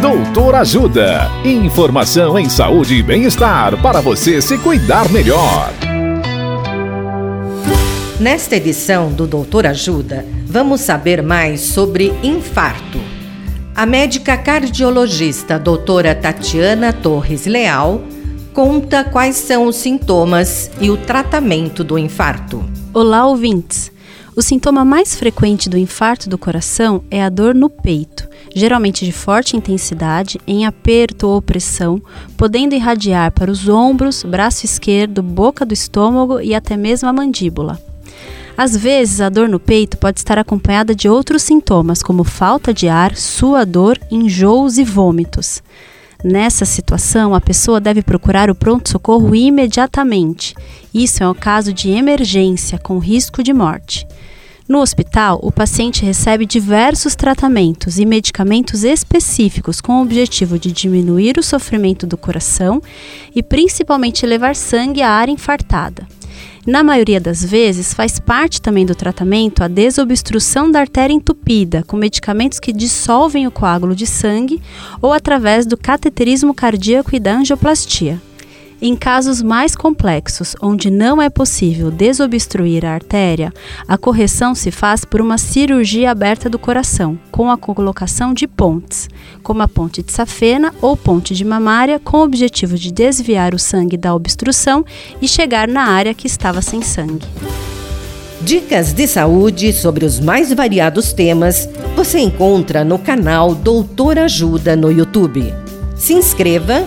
Doutor Ajuda. Informação em saúde e bem-estar para você se cuidar melhor. Nesta edição do Doutor Ajuda, vamos saber mais sobre infarto. A médica cardiologista doutora Tatiana Torres Leal conta quais são os sintomas e o tratamento do infarto. Olá, ouvintes! O sintoma mais frequente do infarto do coração é a dor no peito, geralmente de forte intensidade, em aperto ou pressão, podendo irradiar para os ombros, braço esquerdo, boca do estômago e até mesmo a mandíbula. Às vezes, a dor no peito pode estar acompanhada de outros sintomas, como falta de ar, suador, enjoos e vômitos. Nessa situação, a pessoa deve procurar o pronto-socorro imediatamente. Isso é um caso de emergência com risco de morte. No hospital, o paciente recebe diversos tratamentos e medicamentos específicos com o objetivo de diminuir o sofrimento do coração e principalmente levar sangue à área infartada. Na maioria das vezes, faz parte também do tratamento a desobstrução da artéria entupida, com medicamentos que dissolvem o coágulo de sangue ou através do cateterismo cardíaco e da angioplastia. Em casos mais complexos, onde não é possível desobstruir a artéria, a correção se faz por uma cirurgia aberta do coração, com a colocação de pontes, como a ponte de safena ou ponte de mamária, com o objetivo de desviar o sangue da obstrução e chegar na área que estava sem sangue. Dicas de saúde sobre os mais variados temas você encontra no canal Doutor Ajuda no YouTube. Se inscreva